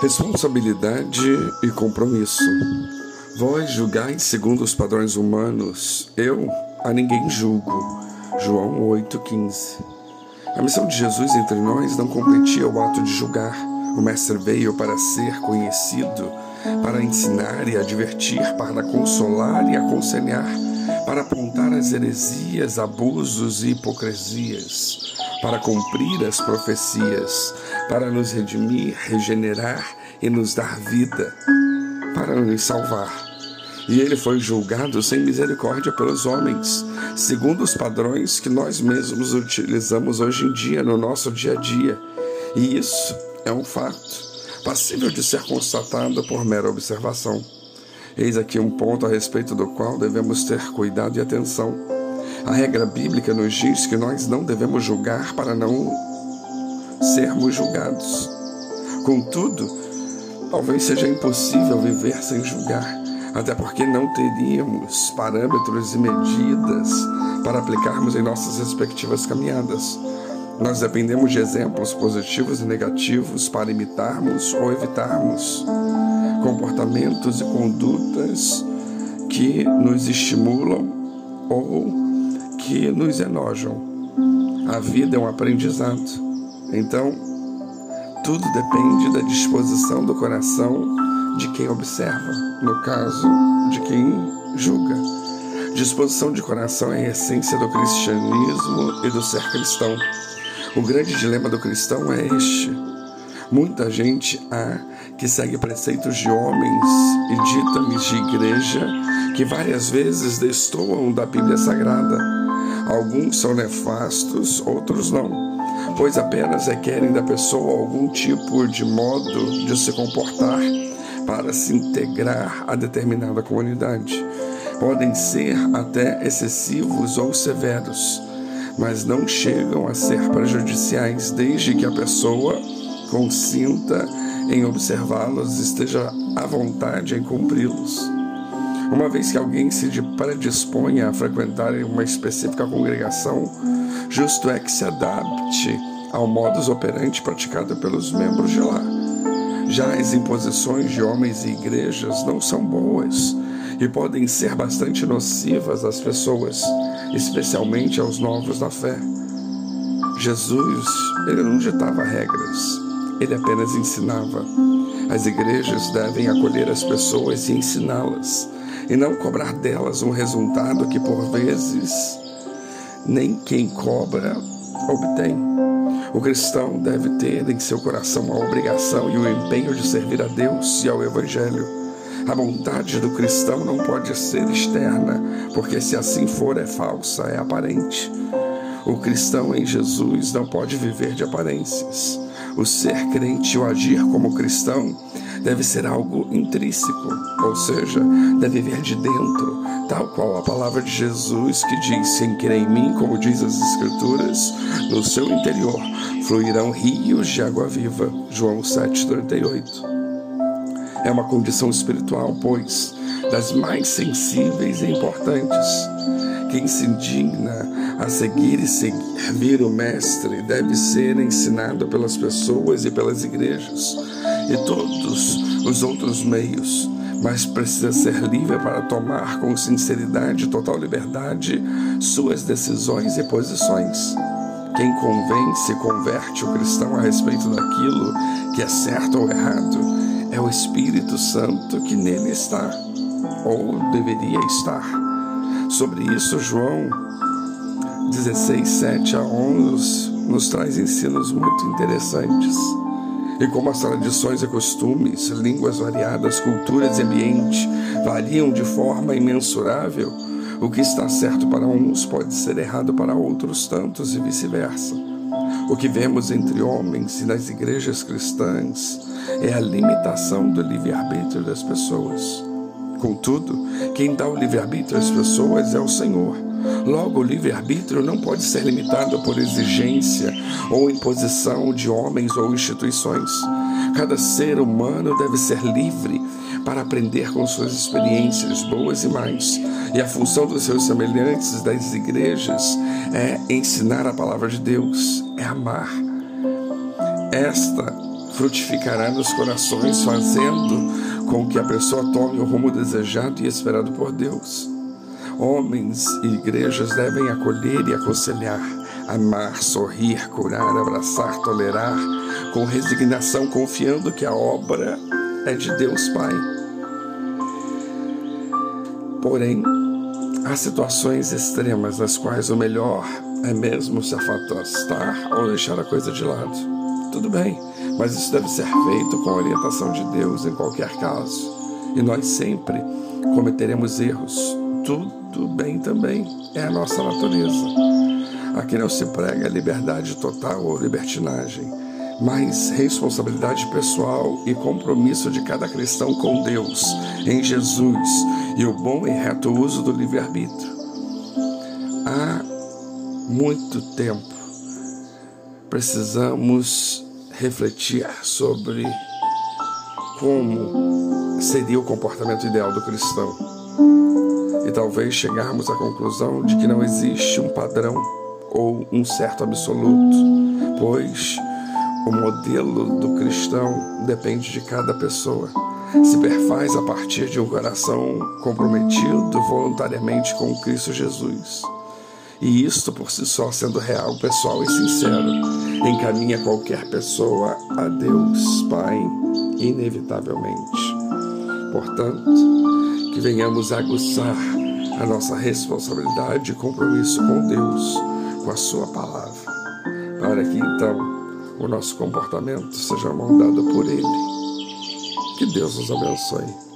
Responsabilidade e compromisso. Vós julgais segundo os padrões humanos, eu a ninguém julgo. João 8,15. A missão de Jesus entre nós não competia ao ato de julgar. O Mestre veio para ser conhecido, para ensinar e advertir, para consolar e aconselhar, para apontar as heresias, abusos e hipocrisias, para cumprir as profecias, para nos redimir, regenerar e nos dar vida, para nos salvar. E ele foi julgado sem misericórdia pelos homens, segundo os padrões que nós mesmos utilizamos hoje em dia no nosso dia a dia. E isso é um fato, passível de ser constatado por mera observação. Eis aqui um ponto a respeito do qual devemos ter cuidado e atenção. A regra bíblica nos diz que nós não devemos julgar para não sermos julgados. Contudo, talvez seja impossível viver sem julgar, até porque não teríamos parâmetros e medidas para aplicarmos em nossas respectivas caminhadas. Nós dependemos de exemplos positivos e negativos para imitarmos ou evitarmos comportamentos e condutas que nos estimulam ou que nos enojam. A vida é um aprendizado. Então, tudo depende da disposição do coração de quem observa, no caso, de quem julga. Disposição de coração é a essência do cristianismo e do ser cristão. O grande dilema do cristão é este. Muita gente há que segue preceitos de homens e ditames de igreja que várias vezes destoam da Bíblia Sagrada. Alguns são nefastos, outros não, pois apenas requerem da pessoa algum tipo de modo de se comportar para se integrar a determinada comunidade. Podem ser até excessivos ou severos, mas não chegam a ser prejudiciais desde que a pessoa consinta em observá-los, esteja à vontade em cumpri-los. Uma vez que alguém se predispõe a frequentar uma específica congregação, justo é que se adapte ao modus operandi praticado pelos membros de lá. Já as imposições de homens e igrejas não são boas e podem ser bastante nocivas às pessoas, especialmente aos novos da fé. Jesus, ele não ditava regras, ele apenas ensinava. As igrejas devem acolher as pessoas e ensiná-las, e não cobrar delas um resultado que por vezes nem quem cobra obtém. O cristão deve ter em seu coração a obrigação e o empenho de servir a Deus e ao Evangelho. A vontade do cristão não pode ser externa, porque se assim for é falsa, é aparente. O cristão em Jesus não pode viver de aparências. O ser crente ou agir como cristão deve ser algo intrínseco, ou seja, deve vir de dentro, tal qual a palavra de Jesus que diz: Quem crê em mim, como diz as Escrituras, no seu interior fluirão rios de água viva. João 7,38. É uma condição espiritual, pois, das mais sensíveis e importantes. Quem se indigna a seguir e servir o Mestre deve ser ensinado pelas pessoas e pelas igrejas e todos os outros meios, mas precisa ser livre para tomar com sinceridade e total liberdade suas decisões e posições. Quem convence e converte o cristão a respeito daquilo que é certo ou errado é o Espírito Santo que nele está, ou deveria estar. Sobre isso, João 16, 7 a 11 nos traz ensinos muito interessantes. E como as tradições e costumes, línguas variadas, culturas e ambiente variam de forma imensurável, o que está certo para uns pode ser errado para outros tantos e vice-versa. O que vemos entre homens e nas igrejas cristãs é a limitação do livre-arbítrio das pessoas. Contudo, quem dá o livre-arbítrio às pessoas é o Senhor. Logo, o livre-arbítrio não pode ser limitado por exigência ou imposição de homens ou instituições. Cada ser humano deve ser livre para aprender com suas experiências, boas e mais. E a função dos seus semelhantes das igrejas é ensinar a palavra de Deus, é amar. Esta frutificará nos corações, fazendo com que a pessoa tome o rumo desejado e esperado por Deus. Homens e igrejas devem acolher e aconselhar, amar, sorrir, curar, abraçar, tolerar, com resignação, confiando que a obra é de Deus Pai. Porém, há situações extremas nas quais o melhor é mesmo se afastar ou deixar a coisa de lado. Tudo bem, mas isso deve ser feito com a orientação de Deus em qualquer caso. E nós sempre cometeremos erros. Tudo bem também, é a nossa natureza. Aqui não se prega liberdade total ou libertinagem, mas responsabilidade pessoal e compromisso de cada cristão com Deus, em Jesus, e o bom e reto uso do livre-arbítrio. Há muito tempo precisamos refletir sobre como seria o comportamento ideal do cristão. E talvez chegarmos à conclusão de que não existe um padrão ou um certo absoluto, pois o modelo do cristão depende de cada pessoa. Se perfaz a partir de um coração comprometido voluntariamente com Cristo Jesus. E isto por si só, sendo real, pessoal e sincero, encaminha qualquer pessoa a Deus Pai, inevitavelmente. Portanto, que venhamos aguçar a nossa responsabilidade e compromisso com Deus, com a Sua palavra, para que então o nosso comportamento seja moldado por Ele. Que Deus nos abençoe.